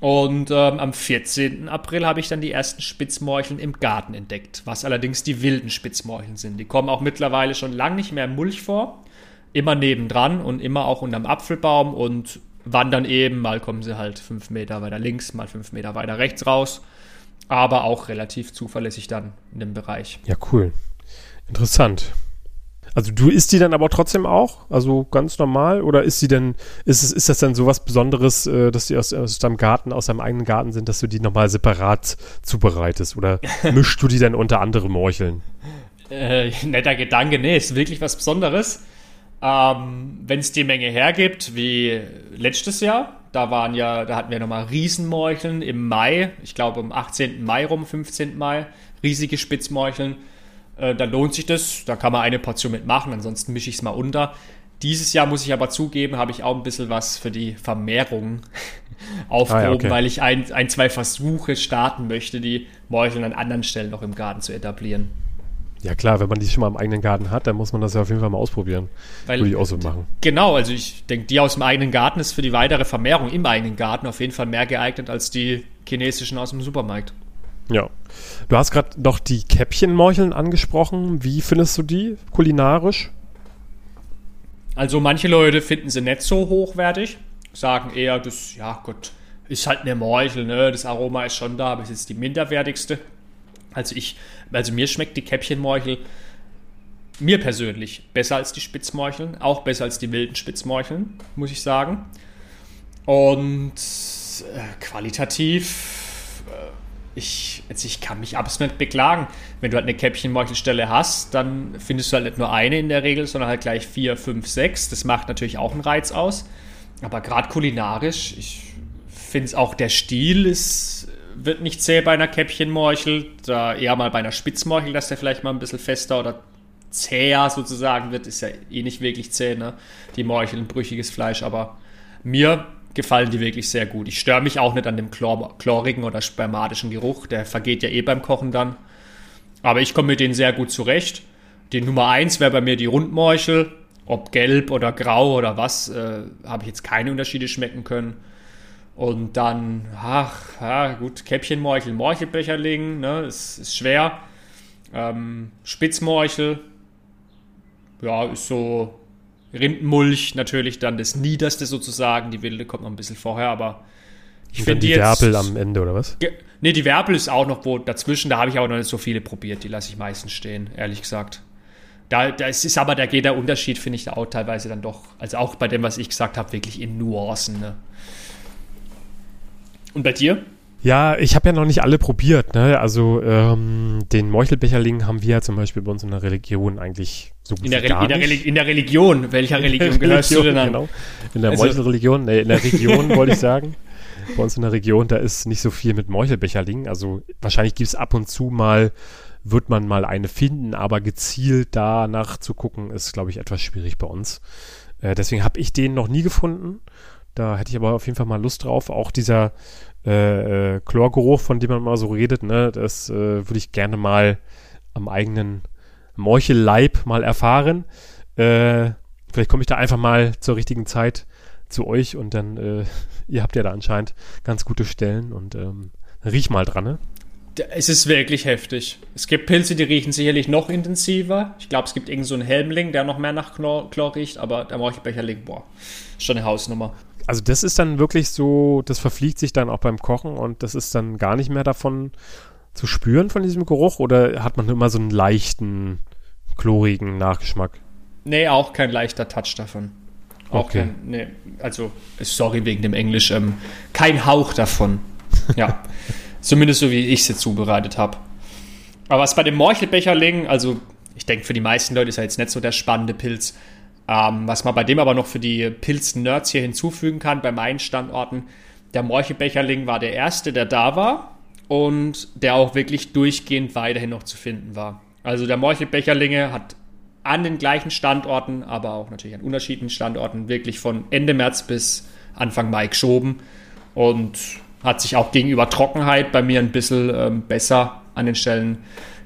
Und ähm, am 14. April habe ich dann die ersten Spitzmorcheln im Garten entdeckt, was allerdings die wilden Spitzmorcheln sind. Die kommen auch mittlerweile schon lang nicht mehr im Mulch vor, immer nebendran und immer auch unterm Apfelbaum und wandern eben, mal kommen sie halt fünf Meter weiter links, mal fünf Meter weiter rechts raus. Aber auch relativ zuverlässig dann in dem Bereich. Ja, cool. Interessant. Also du isst die dann aber trotzdem auch? Also ganz normal? Oder ist sie denn, ist es, ist das dann so was Besonderes, äh, dass die aus, aus deinem Garten, aus deinem eigenen Garten sind, dass du die nochmal separat zubereitest? Oder mischst du die dann unter andere Morcheln? Äh, netter Gedanke, nee, ist wirklich was Besonderes. Ähm, Wenn es die Menge hergibt, wie letztes Jahr, da waren ja, da hatten wir nochmal Riesenmorcheln im Mai, ich glaube am 18. Mai rum, 15. Mai, riesige Spitzmorcheln. Äh, da lohnt sich das, da kann man eine Portion mitmachen, ansonsten mische ich es mal unter. Dieses Jahr muss ich aber zugeben, habe ich auch ein bisschen was für die Vermehrung aufgehoben, ah, ja, okay. weil ich ein, ein, zwei Versuche starten möchte, die Morcheln an anderen Stellen noch im Garten zu etablieren. Ja klar, wenn man die schon mal im eigenen Garten hat, dann muss man das ja auf jeden Fall mal ausprobieren. Weil, Würde ich auch so machen. Genau, also ich denke, die aus dem eigenen Garten ist für die weitere Vermehrung im eigenen Garten auf jeden Fall mehr geeignet als die chinesischen aus dem Supermarkt. Ja. Du hast gerade noch die Käppchenmorcheln angesprochen. Wie findest du die kulinarisch? Also manche Leute finden sie nicht so hochwertig, sagen eher, das, ja Gott, ist halt eine Morchel, ne? Das Aroma ist schon da, aber es ist die minderwertigste. Also ich, also mir schmeckt die Käppchenmorchel mir persönlich besser als die Spitzmorcheln, auch besser als die wilden Spitzmorcheln, muss ich sagen. Und äh, qualitativ, ich, also ich kann mich absolut nicht beklagen. Wenn du halt eine Käppchenmorchelstelle hast, dann findest du halt nicht nur eine in der Regel, sondern halt gleich vier, fünf, sechs. Das macht natürlich auch einen Reiz aus. Aber gerade kulinarisch, ich finde es auch der Stil ist wird nicht zäh bei einer Käppchenmorchel, da eher mal bei einer Spitzmorchel, dass der vielleicht mal ein bisschen fester oder zäher sozusagen wird, ist ja eh nicht wirklich zäh, ne? Die Morchel, ein brüchiges Fleisch, aber mir gefallen die wirklich sehr gut. Ich störe mich auch nicht an dem chlor chlorigen oder spermatischen Geruch, der vergeht ja eh beim Kochen dann. Aber ich komme mit denen sehr gut zurecht. Die Nummer 1 wäre bei mir die Rundmorchel. Ob gelb oder grau oder was, äh, habe ich jetzt keine Unterschiede schmecken können. Und dann, ach, ja, gut, Käppchenmorchel, Morchelbecherling, ne, ist, ist schwer. Ähm, Spitzmorchel, ja, ist so Rindenmulch natürlich dann das Niederste sozusagen. Die wilde kommt noch ein bisschen vorher, aber ich finde die, die Werpel am Ende, oder was? Ne, die Werpel ist auch noch wo dazwischen. Da habe ich auch noch nicht so viele probiert. Die lasse ich meistens stehen, ehrlich gesagt. Da, da ist aber, da geht der Unterschied, finde ich, da auch teilweise dann doch, also auch bei dem, was ich gesagt habe, wirklich in Nuancen. Ne? Und bei dir? Ja, ich habe ja noch nicht alle probiert. Ne? Also ähm, den Meuchelbecherling haben wir ja zum Beispiel bei uns in der Religion eigentlich so gut in der, gar in, der in der Religion, welcher Religion gehörst du denn an? Genau. In der also, Meuchelreligion, nee, in der Region wollte ich sagen. Bei uns in der Region, da ist nicht so viel mit Meuchelbecherlingen. Also wahrscheinlich gibt es ab und zu mal, wird man mal eine finden, aber gezielt danach zu gucken, ist, glaube ich, etwas schwierig bei uns. Äh, deswegen habe ich den noch nie gefunden. Da hätte ich aber auf jeden Fall mal Lust drauf. Auch dieser äh, äh, Chlorgeruch, von dem man mal so redet, ne, das äh, würde ich gerne mal am eigenen Morchelleib mal erfahren. Äh, vielleicht komme ich da einfach mal zur richtigen Zeit zu euch und dann, äh, ihr habt ja da anscheinend ganz gute Stellen und ähm, riech mal dran, ne? Es ist wirklich heftig. Es gibt Pilze, die riechen sicherlich noch intensiver. Ich glaube, es gibt irgendeinen so Helmling, der noch mehr nach Chlor, Chlor riecht, aber der Morchelbecherling, boah, ist schon eine Hausnummer. Also das ist dann wirklich so, das verfliegt sich dann auch beim Kochen und das ist dann gar nicht mehr davon zu spüren von diesem Geruch oder hat man immer so einen leichten, chlorigen Nachgeschmack? Nee, auch kein leichter Touch davon. Auch okay. kein, nee, also, sorry wegen dem Englisch, ähm, kein Hauch davon. Ja, zumindest so wie ich es jetzt zubereitet habe. Aber was bei dem Morchelbecherling, also ich denke, für die meisten Leute ist er jetzt nicht so der spannende Pilz. Ähm, was man bei dem aber noch für die Pilz-Nerds hier hinzufügen kann, bei meinen Standorten, der Morchelbecherling war der erste, der da war und der auch wirklich durchgehend weiterhin noch zu finden war. Also der Morchelbecherlinge hat an den gleichen Standorten, aber auch natürlich an unterschiedlichen Standorten wirklich von Ende März bis Anfang Mai geschoben und hat sich auch gegenüber Trockenheit bei mir ein bisschen ähm, besser an den Stellen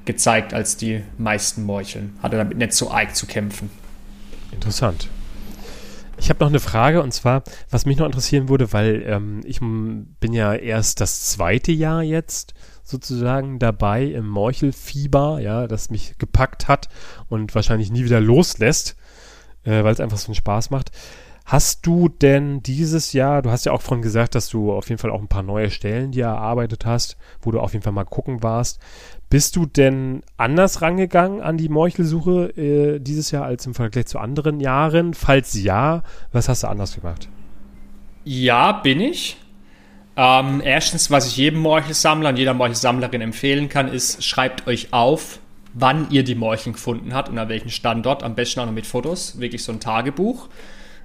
gezeigt als die meisten Morcheln. Hatte damit nicht so arg zu kämpfen. Interessant. Ich habe noch eine Frage und zwar, was mich noch interessieren würde, weil ähm, ich bin ja erst das zweite Jahr jetzt sozusagen dabei im Morchelfieber, ja, das mich gepackt hat und wahrscheinlich nie wieder loslässt, äh, weil es einfach so einen Spaß macht. Hast du denn dieses Jahr, du hast ja auch vorhin gesagt, dass du auf jeden Fall auch ein paar neue Stellen dir erarbeitet hast, wo du auf jeden Fall mal gucken warst. Bist du denn anders rangegangen an die Meuchelsuche äh, dieses Jahr als im Vergleich zu anderen Jahren? Falls ja, was hast du anders gemacht? Ja, bin ich. Ähm, erstens, was ich jedem Morchelsammler und jeder Morchelsammlerin empfehlen kann, ist, schreibt euch auf, wann ihr die Morcheln gefunden habt und an welchem Standort. Am besten auch noch mit Fotos, wirklich so ein Tagebuch.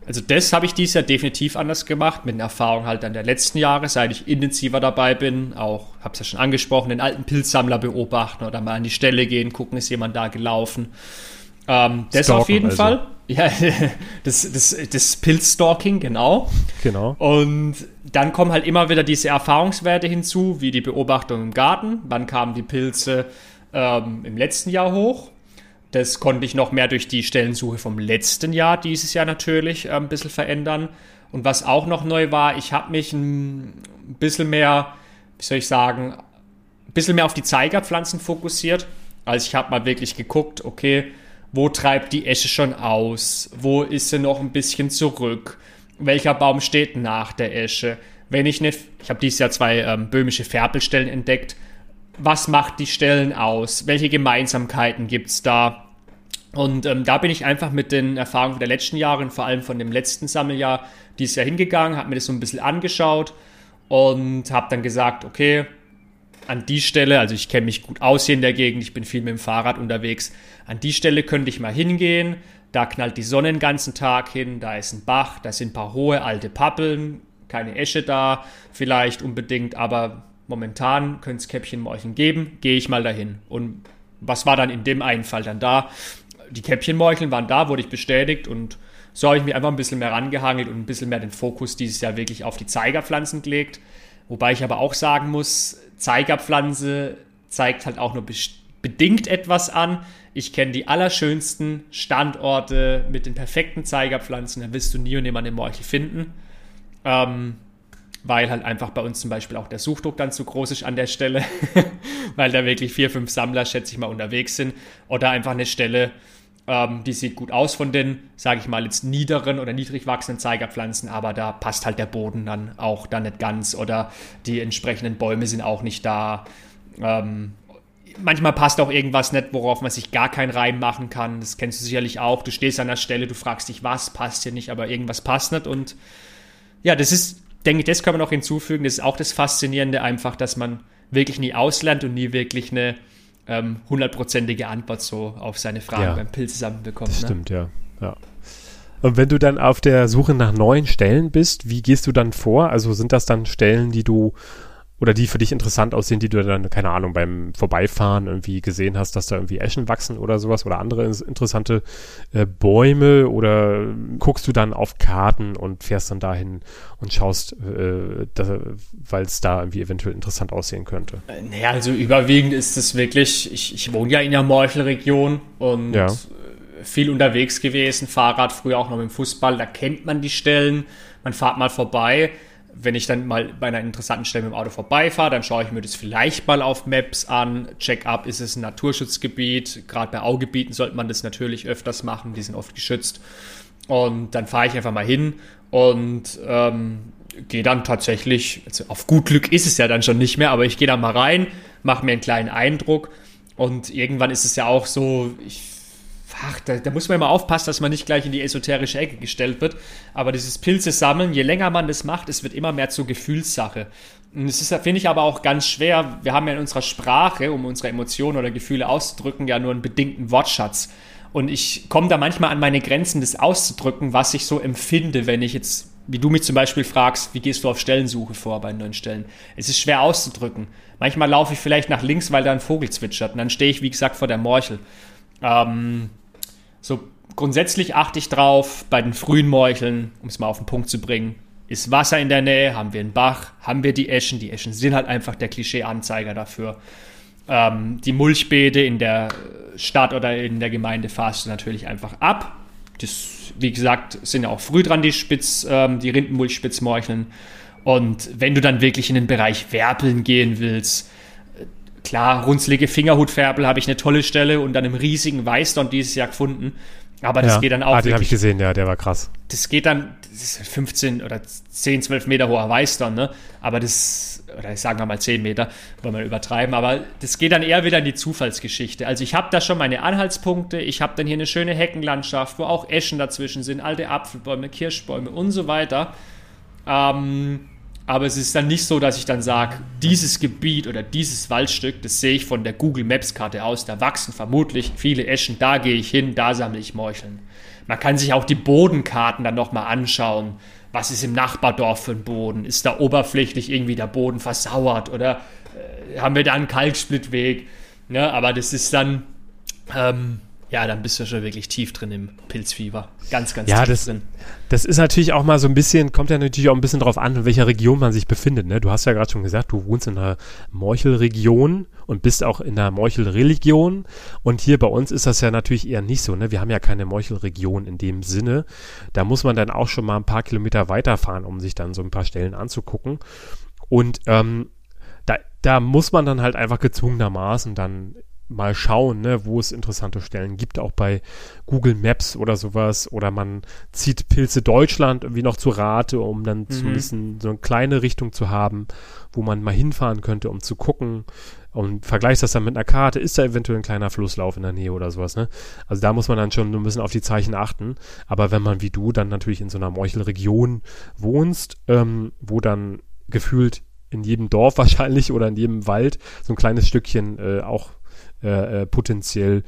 Also das habe ich dieses Jahr definitiv anders gemacht, mit einer Erfahrung halt an der letzten Jahre, seit ich intensiver dabei bin. Auch, habe es ja schon angesprochen, den alten Pilzsammler beobachten oder mal an die Stelle gehen, gucken, ist jemand da gelaufen. Ähm, das Stalken auf jeden also. Fall. Ja, das, das, das Pilzstalking, genau. Genau. Und dann kommen halt immer wieder diese Erfahrungswerte hinzu, wie die Beobachtung im Garten. Wann kamen die Pilze ähm, im letzten Jahr hoch? Das konnte ich noch mehr durch die Stellensuche vom letzten Jahr, dieses Jahr natürlich, äh, ein bisschen verändern. Und was auch noch neu war, ich habe mich ein bisschen mehr, wie soll ich sagen, ein bisschen mehr auf die Zeigerpflanzen fokussiert. Also ich habe mal wirklich geguckt, okay, wo treibt die Esche schon aus? Wo ist sie noch ein bisschen zurück? Welcher Baum steht nach der Esche? Wenn ich eine, ich habe dieses Jahr zwei ähm, böhmische Färbelstellen entdeckt, was macht die Stellen aus? Welche Gemeinsamkeiten gibt es da? Und ähm, da bin ich einfach mit den Erfahrungen der letzten Jahre und vor allem von dem letzten Sammeljahr dieses Jahr hingegangen, habe mir das so ein bisschen angeschaut und habe dann gesagt, okay, an die Stelle, also ich kenne mich gut aus hier in der Gegend, ich bin viel mit dem Fahrrad unterwegs, an die Stelle könnte ich mal hingehen, da knallt die Sonne den ganzen Tag hin, da ist ein Bach, da sind ein paar hohe alte Pappeln, keine Esche da vielleicht unbedingt, aber momentan könnte es Käppchenmorchen geben, gehe ich mal dahin. Und was war dann in dem einen Fall dann da? Die Käppchenmorcheln waren da, wurde ich bestätigt und so habe ich mich einfach ein bisschen mehr rangehangelt und ein bisschen mehr den Fokus dieses Jahr wirklich auf die Zeigerpflanzen gelegt. Wobei ich aber auch sagen muss, Zeigerpflanze zeigt halt auch nur bedingt etwas an. Ich kenne die allerschönsten Standorte mit den perfekten Zeigerpflanzen. Da wirst du nie und nimmer eine Morchel finden. Ähm, weil halt einfach bei uns zum Beispiel auch der Suchdruck dann zu groß ist an der Stelle, weil da wirklich vier, fünf Sammler, schätze ich mal, unterwegs sind. Oder einfach eine Stelle, ähm, die sieht gut aus von den, sage ich mal, jetzt niederen oder niedrig wachsenden Zeigerpflanzen, aber da passt halt der Boden dann auch da nicht ganz oder die entsprechenden Bäume sind auch nicht da. Ähm, manchmal passt auch irgendwas nicht, worauf man sich gar keinen Reim machen kann. Das kennst du sicherlich auch. Du stehst an der Stelle, du fragst dich, was passt hier nicht, aber irgendwas passt nicht und ja, das ist denke ich, das kann man noch hinzufügen. Das ist auch das Faszinierende einfach, dass man wirklich nie auslernt und nie wirklich eine ähm, hundertprozentige ähm, Antwort so auf seine Fragen ja, beim Pilz zusammenbekommt. Das ne? stimmt, ja. ja. Und wenn du dann auf der Suche nach neuen Stellen bist, wie gehst du dann vor? Also sind das dann Stellen, die du oder die für dich interessant aussehen, die du dann, keine Ahnung, beim Vorbeifahren irgendwie gesehen hast, dass da irgendwie Eschen wachsen oder sowas oder andere interessante äh, Bäume oder guckst du dann auf Karten und fährst dann dahin und schaust, äh, weil es da irgendwie eventuell interessant aussehen könnte? Naja, also überwiegend ist es wirklich, ich, ich wohne ja in der Morchelregion und ja. viel unterwegs gewesen, Fahrrad, früher auch noch mit dem Fußball, da kennt man die Stellen, man fahrt mal vorbei wenn ich dann mal bei einer interessanten Stelle mit dem Auto vorbeifahre, dann schaue ich mir das vielleicht mal auf Maps an, check ab, ist es ein Naturschutzgebiet. Gerade bei Augebieten sollte man das natürlich öfters machen, die sind oft geschützt. Und dann fahre ich einfach mal hin und ähm, gehe dann tatsächlich, also auf gut Glück ist es ja dann schon nicht mehr, aber ich gehe da mal rein, mache mir einen kleinen Eindruck und irgendwann ist es ja auch so, ich ach, da, da, muss man immer aufpassen, dass man nicht gleich in die esoterische Ecke gestellt wird. Aber dieses Pilze sammeln, je länger man das macht, es wird immer mehr zur Gefühlssache. Und es ist, finde ich, aber auch ganz schwer. Wir haben ja in unserer Sprache, um unsere Emotionen oder Gefühle auszudrücken, ja nur einen bedingten Wortschatz. Und ich komme da manchmal an meine Grenzen, das auszudrücken, was ich so empfinde, wenn ich jetzt, wie du mich zum Beispiel fragst, wie gehst du auf Stellensuche vor bei neuen Stellen? Es ist schwer auszudrücken. Manchmal laufe ich vielleicht nach links, weil da ein Vogel zwitschert. Und dann stehe ich, wie gesagt, vor der Morchel. Ähm, so grundsätzlich achte ich drauf, bei den frühen Morcheln, um es mal auf den Punkt zu bringen, ist Wasser in der Nähe, haben wir einen Bach, haben wir die Eschen. Die Eschen sind halt einfach der Klischee-Anzeiger dafür. Ähm, die Mulchbeete in der Stadt oder in der Gemeinde fahrst du natürlich einfach ab. Das, wie gesagt, sind ja auch früh dran, die Spitz, ähm, die Rindenmulchspitzmorcheln. Und wenn du dann wirklich in den Bereich Werpeln gehen willst, Klar, runzlige Fingerhutfärbel habe ich eine tolle Stelle und an einem riesigen Weißdorn dieses Jahr gefunden. Aber das ja. geht dann auch. Ah, den habe ich gesehen, ja, der war krass. Das geht dann, das ist 15 oder 10, 12 Meter hoher Weißdorn, ne? Aber das, oder ich sage mal 10 Meter, wollen wir übertreiben, aber das geht dann eher wieder in die Zufallsgeschichte. Also ich habe da schon meine Anhaltspunkte, ich habe dann hier eine schöne Heckenlandschaft, wo auch Eschen dazwischen sind, alte Apfelbäume, Kirschbäume und so weiter. Ähm, aber es ist dann nicht so, dass ich dann sage, dieses Gebiet oder dieses Waldstück, das sehe ich von der Google Maps Karte aus, da wachsen vermutlich viele Eschen, da gehe ich hin, da sammle ich Morcheln. Man kann sich auch die Bodenkarten dann nochmal anschauen. Was ist im Nachbardorf für ein Boden? Ist da oberflächlich irgendwie der Boden versauert oder äh, haben wir da einen Kalksplittweg? Ja, aber das ist dann, ähm, ja, dann bist du schon wirklich tief drin im Pilzfieber. Ganz, ganz ja, tief das, drin. Das ist natürlich auch mal so ein bisschen, kommt ja natürlich auch ein bisschen drauf an, in welcher Region man sich befindet. Ne? Du hast ja gerade schon gesagt, du wohnst in einer Morchelregion und bist auch in einer Morchelreligion. Und hier bei uns ist das ja natürlich eher nicht so. Ne? Wir haben ja keine Morchelregion in dem Sinne. Da muss man dann auch schon mal ein paar Kilometer weiterfahren, um sich dann so ein paar Stellen anzugucken. Und ähm, da, da muss man dann halt einfach gezwungenermaßen dann mal schauen, ne, wo es interessante Stellen gibt, auch bei Google Maps oder sowas. Oder man zieht Pilze Deutschland irgendwie noch zu Rate, um dann mhm. so ein bisschen so eine kleine Richtung zu haben, wo man mal hinfahren könnte, um zu gucken. Und vergleicht das dann mit einer Karte, ist da eventuell ein kleiner Flusslauf in der Nähe oder sowas, ne? Also da muss man dann schon ein bisschen auf die Zeichen achten. Aber wenn man wie du dann natürlich in so einer Meuchelregion wohnst, ähm, wo dann gefühlt in jedem Dorf wahrscheinlich oder in jedem Wald so ein kleines Stückchen äh, auch äh, äh, potenziell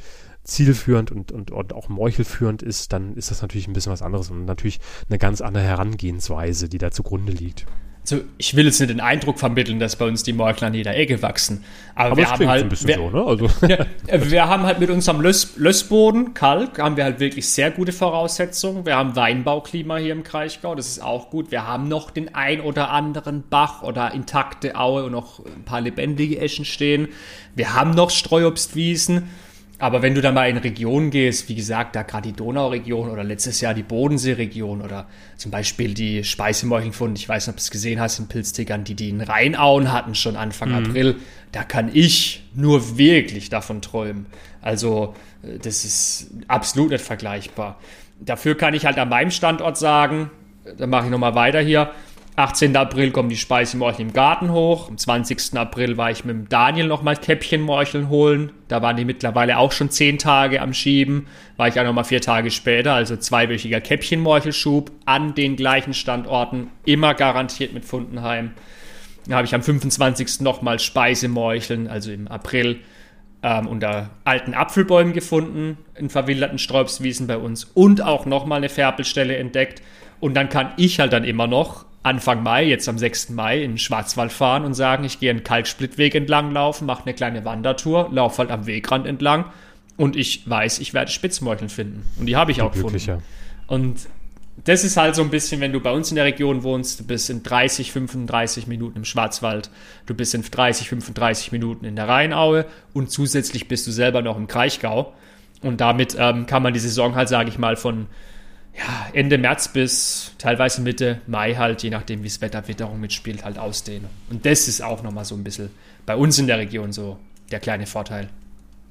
zielführend und, und, und auch meuchelführend ist, dann ist das natürlich ein bisschen was anderes und natürlich eine ganz andere Herangehensweise, die da zugrunde liegt. Also ich will jetzt nicht den Eindruck vermitteln, dass bei uns die Morchel an jeder Ecke wachsen. Aber, aber wir haben halt, ein bisschen wir, so, ne? Also. Ja, wir haben halt mit unserem Löss, Lössboden, Kalk, haben wir halt wirklich sehr gute Voraussetzungen. Wir haben Weinbauklima hier im Kraichgau, das ist auch gut. Wir haben noch den ein oder anderen Bach oder intakte Aue und noch ein paar lebendige Eschen stehen. Wir haben noch Streuobstwiesen. Aber wenn du dann mal in Regionen gehst, wie gesagt, da gerade die Donauregion oder letztes Jahr die Bodenseeregion oder zum Beispiel die Speisemeuchelfund, ich weiß nicht, ob du es gesehen hast in Pilztickern, die die in Rheinauen hatten schon Anfang mhm. April, da kann ich nur wirklich davon träumen. Also äh, das ist absolut nicht vergleichbar. Dafür kann ich halt an meinem Standort sagen, da mache ich nochmal weiter hier, 18. April kommen die Speisemorcheln im Garten hoch. Am 20. April war ich mit dem Daniel nochmal Käppchenmorcheln holen. Da waren die mittlerweile auch schon zehn Tage am Schieben. War ich auch nochmal vier Tage später, also zweiwöchiger Käppchenmorchelschub an den gleichen Standorten. Immer garantiert mit Fundenheim. Da habe ich am 25. nochmal Speisemorcheln, also im April, ähm, unter alten Apfelbäumen gefunden, in verwilderten Sträubswiesen bei uns und auch nochmal eine Färbelstelle entdeckt. Und dann kann ich halt dann immer noch Anfang Mai, jetzt am 6. Mai, in den Schwarzwald fahren und sagen, ich gehe einen Kalksplittweg entlang laufen, mache eine kleine Wandertour, laufe halt am Wegrand entlang und ich weiß, ich werde Spitzmeucheln finden. Und die habe ich auch gefunden. Und das ist halt so ein bisschen, wenn du bei uns in der Region wohnst, du bist in 30, 35 Minuten im Schwarzwald, du bist in 30, 35 Minuten in der Rheinaue und zusätzlich bist du selber noch im Kraichgau. Und damit ähm, kann man die Saison halt, sage ich mal, von ja, Ende März bis teilweise Mitte Mai halt, je nachdem, wie das Wetter Witterung mitspielt, halt ausdehnen. Und das ist auch nochmal so ein bisschen bei uns in der Region so der kleine Vorteil.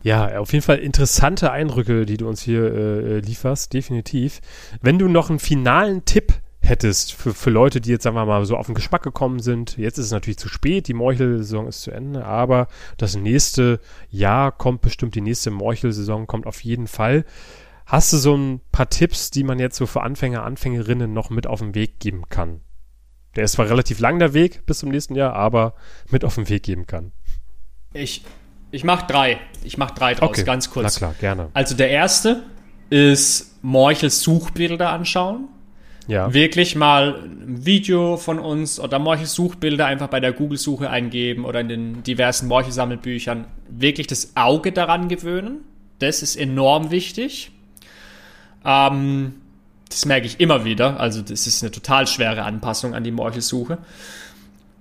Ja, auf jeden Fall interessante Eindrücke, die du uns hier äh, lieferst, definitiv. Wenn du noch einen finalen Tipp hättest für, für Leute, die jetzt, sagen wir mal, so auf den Geschmack gekommen sind, jetzt ist es natürlich zu spät, die Morchelsaison ist zu Ende, aber das nächste Jahr kommt bestimmt, die nächste Morchelsaison kommt auf jeden Fall. Hast du so ein paar Tipps, die man jetzt so für Anfänger, Anfängerinnen noch mit auf den Weg geben kann? Der ist zwar relativ lang der Weg bis zum nächsten Jahr, aber mit auf den Weg geben kann. Ich, ich mache drei. Ich mache drei draus, okay. ganz kurz. Na klar, gerne. Also der erste ist Morchels Suchbilder anschauen. Ja. Wirklich mal ein Video von uns oder Morchels Suchbilder einfach bei der Google-Suche eingeben oder in den diversen Morchelsammelbüchern. Wirklich das Auge daran gewöhnen. Das ist enorm wichtig. Ähm, das merke ich immer wieder. Also das ist eine total schwere Anpassung an die Morchelsuche.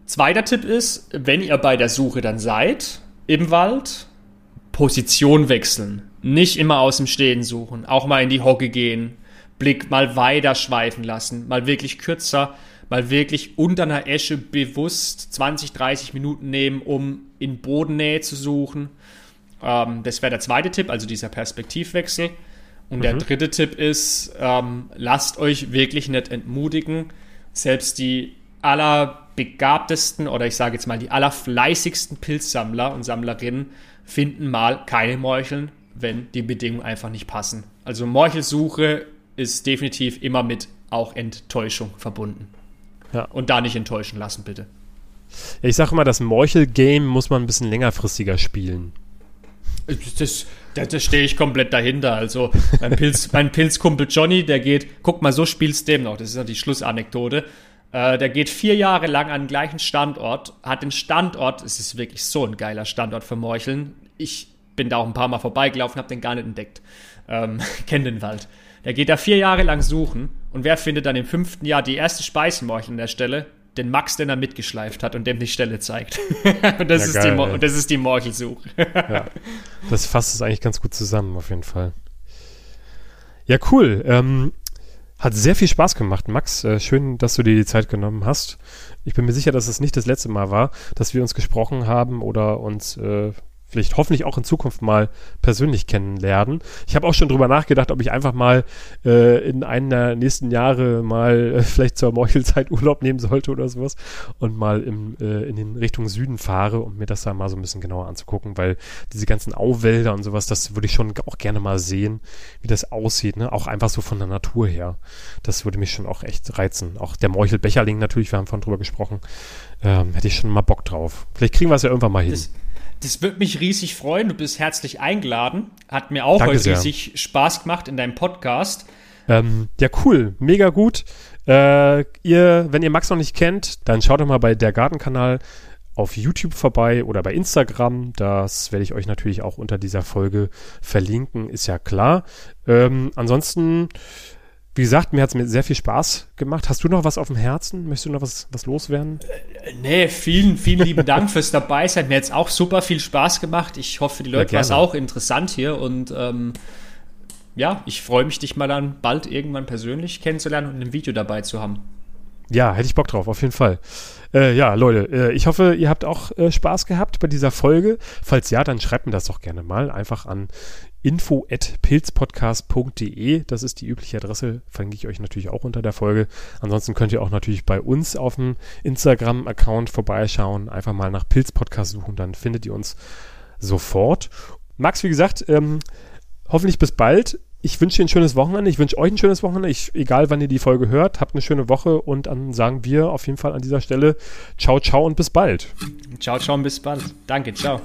Zweiter Tipp ist, wenn ihr bei der Suche dann seid im Wald, Position wechseln. Nicht immer aus dem Stehen suchen. Auch mal in die Hocke gehen. Blick mal weiter schweifen lassen. Mal wirklich kürzer. Mal wirklich unter einer Esche bewusst 20, 30 Minuten nehmen, um in Bodennähe zu suchen. Ähm, das wäre der zweite Tipp, also dieser Perspektivwechsel. Und mhm. der dritte Tipp ist, ähm, lasst euch wirklich nicht entmutigen. Selbst die allerbegabtesten oder ich sage jetzt mal die allerfleißigsten Pilzsammler und Sammlerinnen finden mal keine Morcheln, wenn die Bedingungen einfach nicht passen. Also Morchelsuche ist definitiv immer mit auch Enttäuschung verbunden. Ja. Und da nicht enttäuschen lassen, bitte. Ja, ich sage immer, das Morchel-Game muss man ein bisschen längerfristiger spielen. Das, da, da stehe ich komplett dahinter. Also mein, Pilz, mein Pilzkumpel Johnny, der geht, guck mal, so spielst dem noch. Das ist ja die Schlussanekdote. Äh, der geht vier Jahre lang an den gleichen Standort, hat den Standort, es ist wirklich so ein geiler Standort für Morcheln. Ich bin da auch ein paar Mal vorbeigelaufen, habe den gar nicht entdeckt. Ähm, Kenn den Wald. Der geht da vier Jahre lang suchen und wer findet dann im fünften Jahr die erste Speisenmorchel an der Stelle? Den Max, den er mitgeschleift hat und dem die Stelle zeigt. und, das ja, ist geil, die, und das ist die Morchelsuche. ja, das fasst es eigentlich ganz gut zusammen, auf jeden Fall. Ja, cool. Ähm, hat sehr viel Spaß gemacht, Max. Äh, schön, dass du dir die Zeit genommen hast. Ich bin mir sicher, dass es nicht das letzte Mal war, dass wir uns gesprochen haben oder uns äh, vielleicht hoffentlich auch in Zukunft mal persönlich kennenlernen. Ich habe auch schon drüber nachgedacht, ob ich einfach mal äh, in einem der nächsten Jahre mal äh, vielleicht zur Meuchelzeit Urlaub nehmen sollte oder sowas und mal im, äh, in den Richtung Süden fahre, um mir das da mal so ein bisschen genauer anzugucken, weil diese ganzen Auwälder und sowas, das würde ich schon auch gerne mal sehen, wie das aussieht, ne? Auch einfach so von der Natur her. Das würde mich schon auch echt reizen. Auch der Meuchelbecherling natürlich, wir haben von drüber gesprochen, ähm, hätte ich schon mal Bock drauf. Vielleicht kriegen wir es ja irgendwann mal hin. Das das wird mich riesig freuen. Du bist herzlich eingeladen. Hat mir auch Danke heute sehr. riesig Spaß gemacht in deinem Podcast. Ähm, ja, cool. Mega gut. Äh, ihr, wenn ihr Max noch nicht kennt, dann schaut doch mal bei der Gartenkanal auf YouTube vorbei oder bei Instagram. Das werde ich euch natürlich auch unter dieser Folge verlinken, ist ja klar. Ähm, ansonsten wie gesagt, mir hat es mir sehr viel Spaß gemacht. Hast du noch was auf dem Herzen? Möchtest du noch was, was loswerden? Äh, nee, vielen, vielen lieben Dank fürs Dabeisein. Mir hat es auch super viel Spaß gemacht. Ich hoffe, die Leute war es auch interessant hier und ähm, ja, ich freue mich, dich mal dann bald irgendwann persönlich kennenzulernen und ein Video dabei zu haben. Ja, hätte ich Bock drauf, auf jeden Fall. Äh, ja, Leute, äh, ich hoffe, ihr habt auch äh, Spaß gehabt bei dieser Folge. Falls ja, dann schreibt mir das doch gerne mal. Einfach an info.pilzpodcast.de. Das ist die übliche Adresse, verlinke ich euch natürlich auch unter der Folge. Ansonsten könnt ihr auch natürlich bei uns auf dem Instagram-Account vorbeischauen. Einfach mal nach Pilzpodcast suchen, dann findet ihr uns sofort. Max, wie gesagt, ähm, hoffentlich bis bald. Ich wünsche dir ein schönes Wochenende. Ich wünsche euch ein schönes Wochenende. Ich, egal, wann ihr die Folge hört, habt eine schöne Woche und dann sagen wir auf jeden Fall an dieser Stelle ciao, ciao und bis bald. Ciao, ciao und bis bald. Danke, ciao.